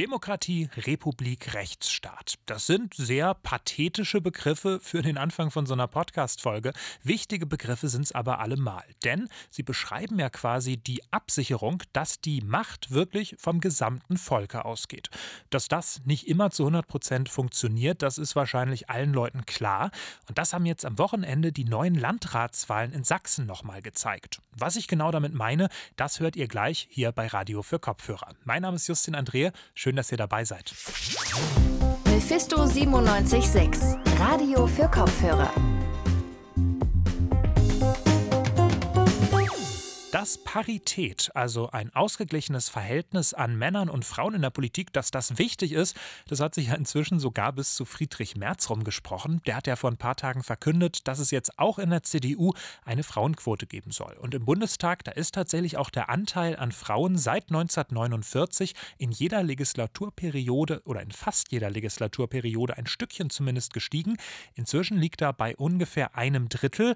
Demokratie, Republik, Rechtsstaat. Das sind sehr pathetische Begriffe für den Anfang von so einer Podcast-Folge. Wichtige Begriffe sind es aber allemal. Denn sie beschreiben ja quasi die Absicherung, dass die Macht wirklich vom gesamten Volke ausgeht. Dass das nicht immer zu 100 Prozent funktioniert, das ist wahrscheinlich allen Leuten klar. Und das haben jetzt am Wochenende die neuen Landratswahlen in Sachsen nochmal gezeigt. Was ich genau damit meine, das hört ihr gleich hier bei Radio für Kopfhörer. Mein Name ist Justin Andrea. Schön Schön, dass ihr dabei seid. Mephisto 976, Radio für Kopfhörer. Dass Parität, also ein ausgeglichenes Verhältnis an Männern und Frauen in der Politik, dass das wichtig ist, das hat sich ja inzwischen sogar bis zu Friedrich Merz rumgesprochen. Der hat ja vor ein paar Tagen verkündet, dass es jetzt auch in der CDU eine Frauenquote geben soll. Und im Bundestag, da ist tatsächlich auch der Anteil an Frauen seit 1949 in jeder Legislaturperiode oder in fast jeder Legislaturperiode ein Stückchen zumindest gestiegen. Inzwischen liegt er bei ungefähr einem Drittel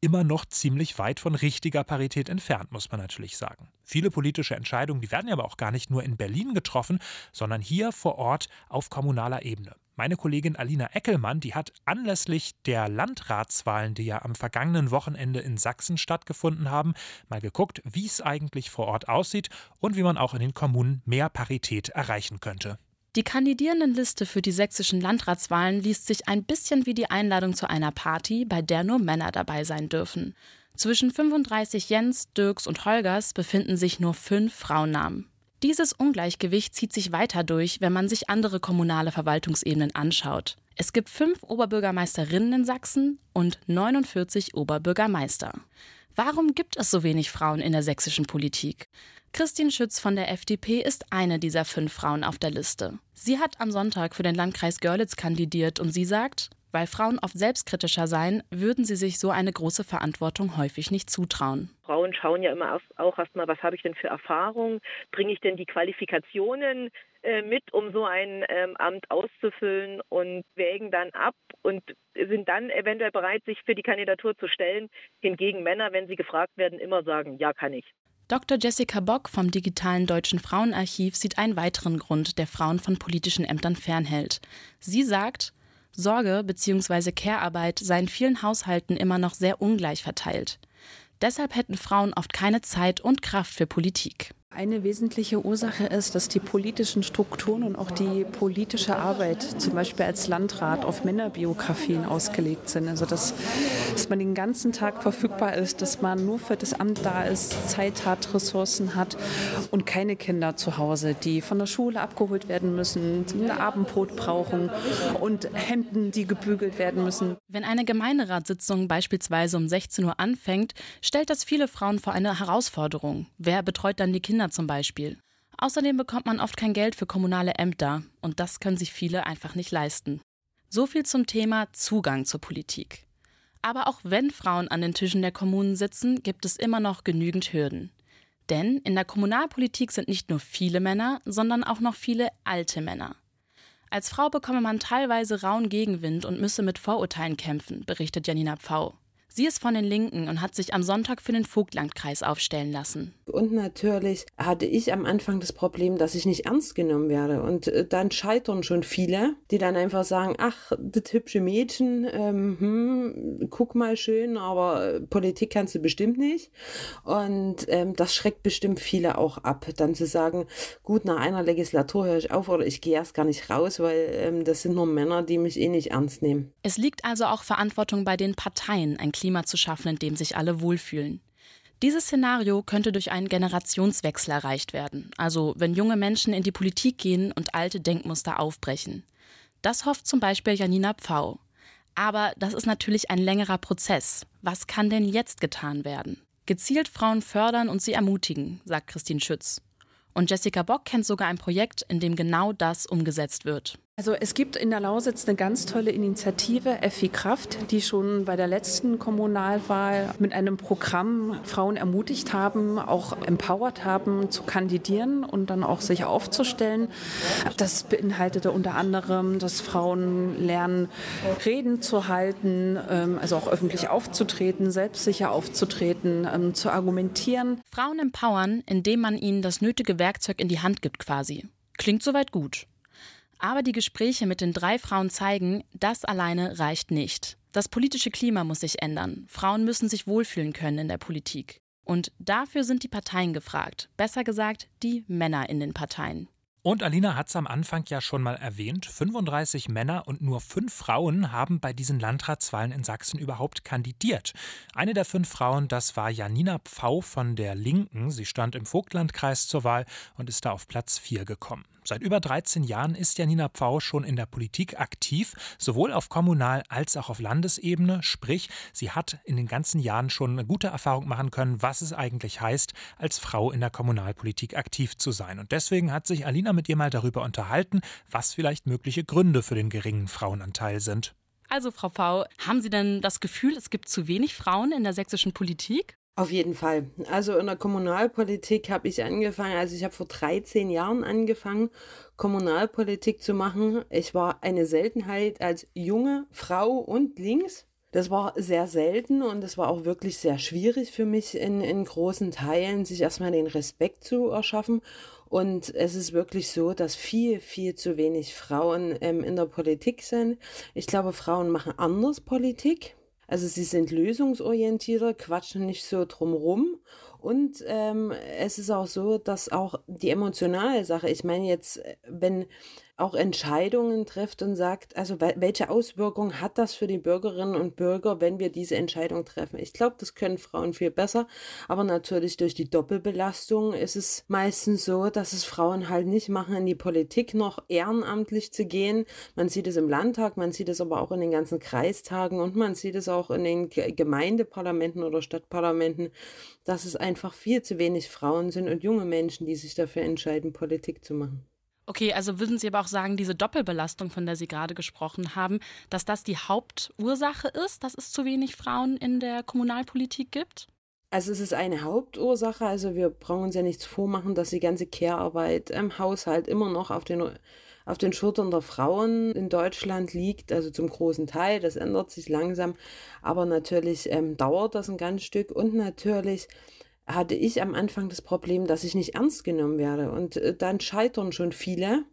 immer noch ziemlich weit von richtiger Parität entfernt, muss man natürlich sagen. Viele politische Entscheidungen, die werden aber auch gar nicht nur in Berlin getroffen, sondern hier vor Ort auf kommunaler Ebene. Meine Kollegin Alina Eckelmann, die hat anlässlich der Landratswahlen, die ja am vergangenen Wochenende in Sachsen stattgefunden haben, mal geguckt, wie es eigentlich vor Ort aussieht und wie man auch in den Kommunen mehr Parität erreichen könnte. Die Kandidierendenliste für die sächsischen Landratswahlen liest sich ein bisschen wie die Einladung zu einer Party, bei der nur Männer dabei sein dürfen. Zwischen 35 Jens, Dirks und Holgers befinden sich nur fünf Frauennamen. Dieses Ungleichgewicht zieht sich weiter durch, wenn man sich andere kommunale Verwaltungsebenen anschaut. Es gibt fünf Oberbürgermeisterinnen in Sachsen und 49 Oberbürgermeister. Warum gibt es so wenig Frauen in der sächsischen Politik? Christine Schütz von der FDP ist eine dieser fünf Frauen auf der Liste. Sie hat am Sonntag für den Landkreis Görlitz kandidiert und sie sagt, weil Frauen oft selbstkritischer seien, würden sie sich so eine große Verantwortung häufig nicht zutrauen. Frauen schauen ja immer auch erstmal, was habe ich denn für Erfahrungen, bringe ich denn die Qualifikationen äh, mit, um so ein ähm, Amt auszufüllen und wägen dann ab und sind dann eventuell bereit, sich für die Kandidatur zu stellen. Hingegen Männer, wenn sie gefragt werden, immer sagen, ja, kann ich. Dr. Jessica Bock vom Digitalen Deutschen Frauenarchiv sieht einen weiteren Grund, der Frauen von politischen Ämtern fernhält. Sie sagt, Sorge bzw. Care-Arbeit sei in vielen Haushalten immer noch sehr ungleich verteilt. Deshalb hätten Frauen oft keine Zeit und Kraft für Politik. Eine wesentliche Ursache ist, dass die politischen Strukturen und auch die politische Arbeit, zum Beispiel als Landrat, auf Männerbiografien ausgelegt sind. Also dass, dass man den ganzen Tag verfügbar ist, dass man nur für das Amt da ist, Zeit hat, Ressourcen hat und keine Kinder zu Hause, die von der Schule abgeholt werden müssen, ein Abendbrot brauchen und Hemden, die gebügelt werden müssen. Wenn eine Gemeinderatssitzung beispielsweise um 16 Uhr anfängt, stellt das viele Frauen vor eine Herausforderung. Wer betreut dann die Kinder? Kinder zum Beispiel. Außerdem bekommt man oft kein Geld für kommunale Ämter und das können sich viele einfach nicht leisten. So viel zum Thema Zugang zur Politik. Aber auch wenn Frauen an den Tischen der Kommunen sitzen, gibt es immer noch genügend Hürden. Denn in der Kommunalpolitik sind nicht nur viele Männer, sondern auch noch viele alte Männer. Als Frau bekomme man teilweise rauen Gegenwind und müsse mit Vorurteilen kämpfen, berichtet Janina Pfau. Sie ist von den Linken und hat sich am Sonntag für den Vogtlandkreis aufstellen lassen. Und natürlich hatte ich am Anfang das Problem, dass ich nicht ernst genommen werde. Und äh, dann scheitern schon viele, die dann einfach sagen, ach, das hübsche Mädchen, ähm, hm, guck mal schön, aber äh, Politik kannst du bestimmt nicht. Und ähm, das schreckt bestimmt viele auch ab, dann zu sagen, gut, nach einer Legislatur höre ich auf oder ich gehe erst gar nicht raus, weil ähm, das sind nur Männer, die mich eh nicht ernst nehmen. Es liegt also auch Verantwortung bei den Parteien, ein Klima zu schaffen, in dem sich alle wohlfühlen. Dieses Szenario könnte durch einen Generationswechsel erreicht werden, also wenn junge Menschen in die Politik gehen und alte Denkmuster aufbrechen. Das hofft zum Beispiel Janina Pfau. Aber das ist natürlich ein längerer Prozess. Was kann denn jetzt getan werden? Gezielt Frauen fördern und sie ermutigen, sagt Christine Schütz. Und Jessica Bock kennt sogar ein Projekt, in dem genau das umgesetzt wird. Also es gibt in der Lausitz eine ganz tolle Initiative, Effi Kraft, die schon bei der letzten Kommunalwahl mit einem Programm Frauen ermutigt haben, auch empowert haben, zu kandidieren und dann auch sich aufzustellen. Das beinhaltete unter anderem, dass Frauen lernen, Reden zu halten, ähm, also auch öffentlich aufzutreten, selbstsicher aufzutreten, ähm, zu argumentieren. Frauen empowern, indem man ihnen das nötige Werkzeug in die Hand gibt quasi. Klingt soweit gut. Aber die Gespräche mit den drei Frauen zeigen, das alleine reicht nicht. Das politische Klima muss sich ändern. Frauen müssen sich wohlfühlen können in der Politik. Und dafür sind die Parteien gefragt. Besser gesagt, die Männer in den Parteien. Und Alina hat es am Anfang ja schon mal erwähnt, 35 Männer und nur fünf Frauen haben bei diesen Landratswahlen in Sachsen überhaupt kandidiert. Eine der fünf Frauen, das war Janina Pfau von der Linken. Sie stand im Vogtlandkreis zur Wahl und ist da auf Platz 4 gekommen. Seit über 13 Jahren ist Janina Pfau schon in der Politik aktiv, sowohl auf Kommunal- als auch auf Landesebene. Sprich, sie hat in den ganzen Jahren schon eine gute Erfahrung machen können, was es eigentlich heißt, als Frau in der Kommunalpolitik aktiv zu sein. Und deswegen hat sich Alina mit ihr mal darüber unterhalten, was vielleicht mögliche Gründe für den geringen Frauenanteil sind. Also, Frau Pfau, haben Sie denn das Gefühl, es gibt zu wenig Frauen in der sächsischen Politik? Auf jeden Fall. Also in der Kommunalpolitik habe ich angefangen, also ich habe vor 13 Jahren angefangen, Kommunalpolitik zu machen. Ich war eine Seltenheit als junge Frau und links. Das war sehr selten und es war auch wirklich sehr schwierig für mich in, in großen Teilen, sich erstmal den Respekt zu erschaffen. Und es ist wirklich so, dass viel, viel zu wenig Frauen ähm, in der Politik sind. Ich glaube, Frauen machen anders Politik. Also sie sind lösungsorientierter, quatschen nicht so drumrum. Und ähm, es ist auch so, dass auch die emotionale Sache, ich meine jetzt, wenn auch Entscheidungen trifft und sagt, also welche Auswirkungen hat das für die Bürgerinnen und Bürger, wenn wir diese Entscheidung treffen? Ich glaube, das können Frauen viel besser, aber natürlich durch die Doppelbelastung ist es meistens so, dass es Frauen halt nicht machen, in die Politik noch ehrenamtlich zu gehen. Man sieht es im Landtag, man sieht es aber auch in den ganzen Kreistagen und man sieht es auch in den Gemeindeparlamenten oder Stadtparlamenten, dass es einfach viel zu wenig Frauen sind und junge Menschen, die sich dafür entscheiden, Politik zu machen. Okay, also würden Sie aber auch sagen, diese Doppelbelastung, von der Sie gerade gesprochen haben, dass das die Hauptursache ist, dass es zu wenig Frauen in der Kommunalpolitik gibt? Also es ist eine Hauptursache, also wir brauchen uns ja nichts vormachen, dass die ganze Care-Arbeit im Haushalt immer noch auf den, auf den Schultern der Frauen in Deutschland liegt, also zum großen Teil, das ändert sich langsam, aber natürlich ähm, dauert das ein ganz Stück und natürlich hatte ich am Anfang das Problem, dass ich nicht ernst genommen werde. Und äh, dann scheitern schon viele,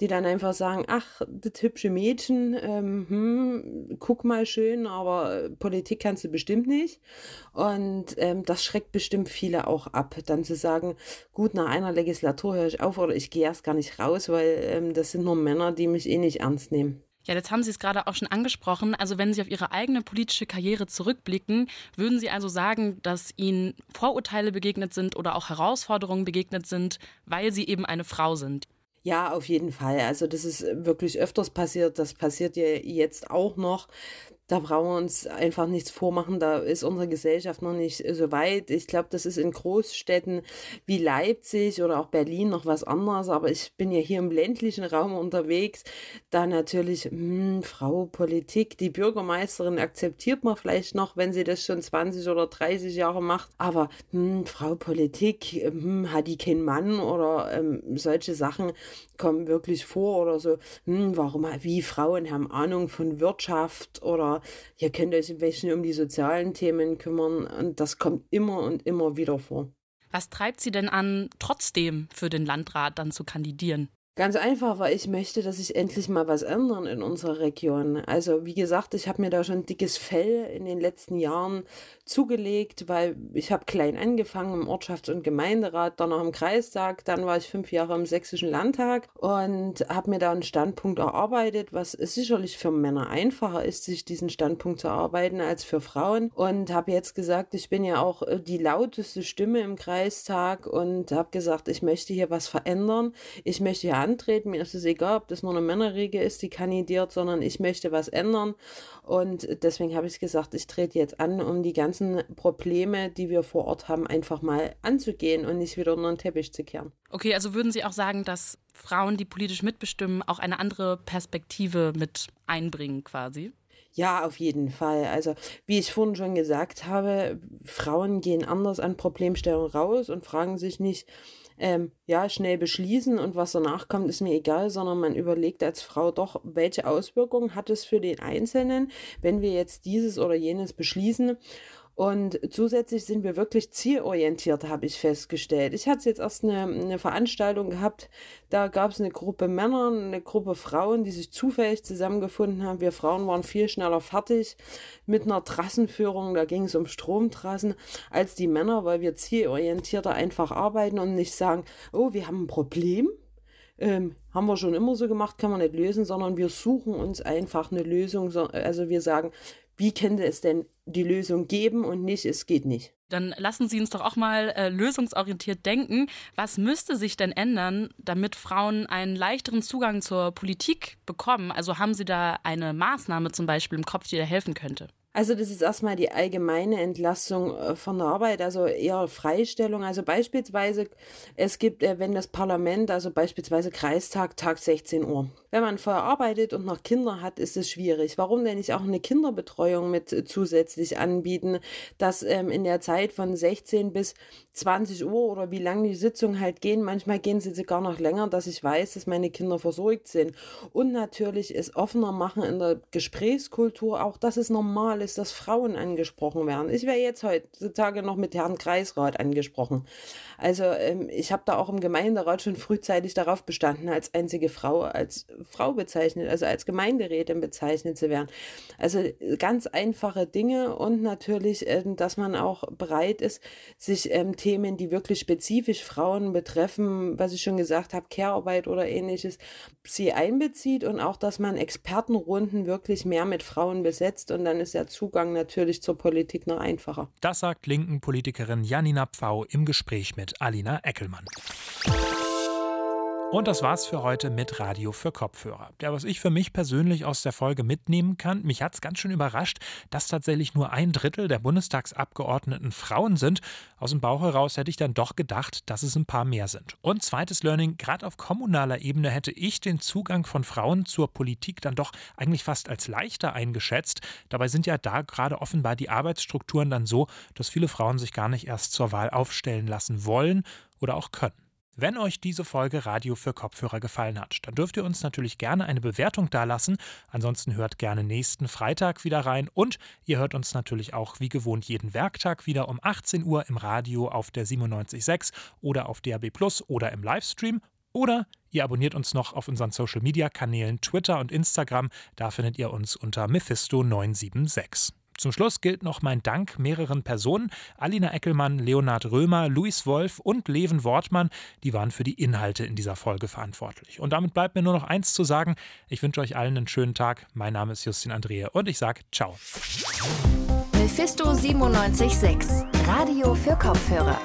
die dann einfach sagen, ach, das hübsche Mädchen, ähm, hm, guck mal schön, aber Politik kannst du bestimmt nicht. Und ähm, das schreckt bestimmt viele auch ab, dann zu sagen, gut, nach einer Legislatur höre ich auf oder ich gehe erst gar nicht raus, weil ähm, das sind nur Männer, die mich eh nicht ernst nehmen. Ja, jetzt haben Sie es gerade auch schon angesprochen. Also wenn Sie auf Ihre eigene politische Karriere zurückblicken, würden Sie also sagen, dass Ihnen Vorurteile begegnet sind oder auch Herausforderungen begegnet sind, weil Sie eben eine Frau sind? Ja, auf jeden Fall. Also das ist wirklich öfters passiert. Das passiert ja jetzt auch noch, da brauchen wir uns einfach nichts vormachen, da ist unsere Gesellschaft noch nicht so weit. Ich glaube, das ist in Großstädten wie Leipzig oder auch Berlin noch was anderes, aber ich bin ja hier im ländlichen Raum unterwegs, da natürlich, hm, Frau Politik, die Bürgermeisterin akzeptiert man vielleicht noch, wenn sie das schon 20 oder 30 Jahre macht, aber hm, Frau Politik, hm, hat die keinen Mann oder ähm, solche Sachen kommen wirklich vor oder so, hm, warum, wie Frauen haben Ahnung von Wirtschaft oder ihr könnt euch ein bisschen um die sozialen Themen kümmern und das kommt immer und immer wieder vor. Was treibt Sie denn an, trotzdem für den Landrat dann zu kandidieren? Ganz einfach, weil ich möchte, dass sich endlich mal was ändern in unserer Region. Also wie gesagt, ich habe mir da schon dickes Fell in den letzten Jahren zugelegt, weil ich habe klein angefangen im Ortschafts- und Gemeinderat, dann noch im Kreistag, dann war ich fünf Jahre im Sächsischen Landtag und habe mir da einen Standpunkt erarbeitet, was sicherlich für Männer einfacher ist, sich diesen Standpunkt zu erarbeiten als für Frauen. Und habe jetzt gesagt, ich bin ja auch äh, die lauteste Stimme im Kreistag und habe gesagt, ich möchte hier was verändern. Ich möchte hier antreten. Mir ist es egal, ob das nur eine Männerriege ist, die kandidiert, sondern ich möchte was ändern. Und deswegen habe ich gesagt, ich trete jetzt an, um die ganzen Probleme, die wir vor Ort haben, einfach mal anzugehen und nicht wieder unter den Teppich zu kehren. Okay, also würden Sie auch sagen, dass Frauen, die politisch mitbestimmen, auch eine andere Perspektive mit einbringen quasi? Ja, auf jeden Fall. Also, wie ich vorhin schon gesagt habe, Frauen gehen anders an Problemstellungen raus und fragen sich nicht, ähm, ja, schnell beschließen und was danach kommt, ist mir egal, sondern man überlegt als Frau doch, welche Auswirkungen hat es für den Einzelnen, wenn wir jetzt dieses oder jenes beschließen. Und zusätzlich sind wir wirklich zielorientiert, habe ich festgestellt. Ich hatte jetzt erst eine, eine Veranstaltung gehabt, da gab es eine Gruppe Männer, eine Gruppe Frauen, die sich zufällig zusammengefunden haben. Wir Frauen waren viel schneller fertig mit einer Trassenführung, da ging es um Stromtrassen, als die Männer, weil wir zielorientierter einfach arbeiten und nicht sagen, oh, wir haben ein Problem, ähm, haben wir schon immer so gemacht, kann man nicht lösen, sondern wir suchen uns einfach eine Lösung. Also wir sagen, wie könnte es denn die Lösung geben und nicht, es geht nicht. Dann lassen Sie uns doch auch mal äh, lösungsorientiert denken. Was müsste sich denn ändern, damit Frauen einen leichteren Zugang zur Politik bekommen? Also haben Sie da eine Maßnahme zum Beispiel im Kopf, die da helfen könnte? Also das ist erstmal die allgemeine Entlassung äh, von der Arbeit, also eher Freistellung. Also beispielsweise, es gibt, äh, wenn das Parlament, also beispielsweise Kreistag, Tag 16 Uhr. Wenn man vorher arbeitet und noch Kinder hat, ist es schwierig. Warum denn nicht auch eine Kinderbetreuung mit äh, zusätzlich anbieten, dass ähm, in der Zeit von 16 bis 20 Uhr oder wie lange die Sitzungen halt gehen, manchmal gehen sie sogar noch länger, dass ich weiß, dass meine Kinder versorgt sind. Und natürlich es offener machen in der Gesprächskultur, auch dass es normal ist, dass Frauen angesprochen werden. Ich wäre jetzt heutzutage noch mit Herrn Kreisrat angesprochen. Also ähm, ich habe da auch im Gemeinderat schon frühzeitig darauf bestanden, als einzige Frau, als Frau bezeichnet, also als Gemeinderätin bezeichnet zu werden. Also ganz einfache Dinge und natürlich, ähm, dass man auch bereit ist, sich ähm, Themen, die wirklich spezifisch Frauen betreffen, was ich schon gesagt habe, Care-Arbeit oder ähnliches, sie einbezieht und auch, dass man Expertenrunden wirklich mehr mit Frauen besetzt und dann ist der Zugang natürlich zur Politik noch einfacher. Das sagt linken Politikerin Janina Pfau im Gespräch mit Alina Eckelmann. Und das war's für heute mit Radio für Kopfhörer. Ja, was ich für mich persönlich aus der Folge mitnehmen kann, mich hat's ganz schön überrascht, dass tatsächlich nur ein Drittel der Bundestagsabgeordneten Frauen sind. Aus dem Bauch heraus hätte ich dann doch gedacht, dass es ein paar mehr sind. Und zweites Learning, gerade auf kommunaler Ebene hätte ich den Zugang von Frauen zur Politik dann doch eigentlich fast als leichter eingeschätzt. Dabei sind ja da gerade offenbar die Arbeitsstrukturen dann so, dass viele Frauen sich gar nicht erst zur Wahl aufstellen lassen wollen oder auch können. Wenn euch diese Folge Radio für Kopfhörer gefallen hat, dann dürft ihr uns natürlich gerne eine Bewertung dalassen. Ansonsten hört gerne nächsten Freitag wieder rein und ihr hört uns natürlich auch wie gewohnt jeden Werktag wieder um 18 Uhr im Radio auf der 97.6 oder auf DAB Plus oder im Livestream. Oder ihr abonniert uns noch auf unseren Social Media Kanälen Twitter und Instagram. Da findet ihr uns unter Mephisto976. Zum Schluss gilt noch mein Dank mehreren Personen. Alina Eckelmann, Leonhard Römer, Luis Wolf und Leven Wortmann, die waren für die Inhalte in dieser Folge verantwortlich. Und damit bleibt mir nur noch eins zu sagen. Ich wünsche euch allen einen schönen Tag. Mein Name ist Justin Andrea und ich sage ciao. Mephisto 976, Radio für Kopfhörer.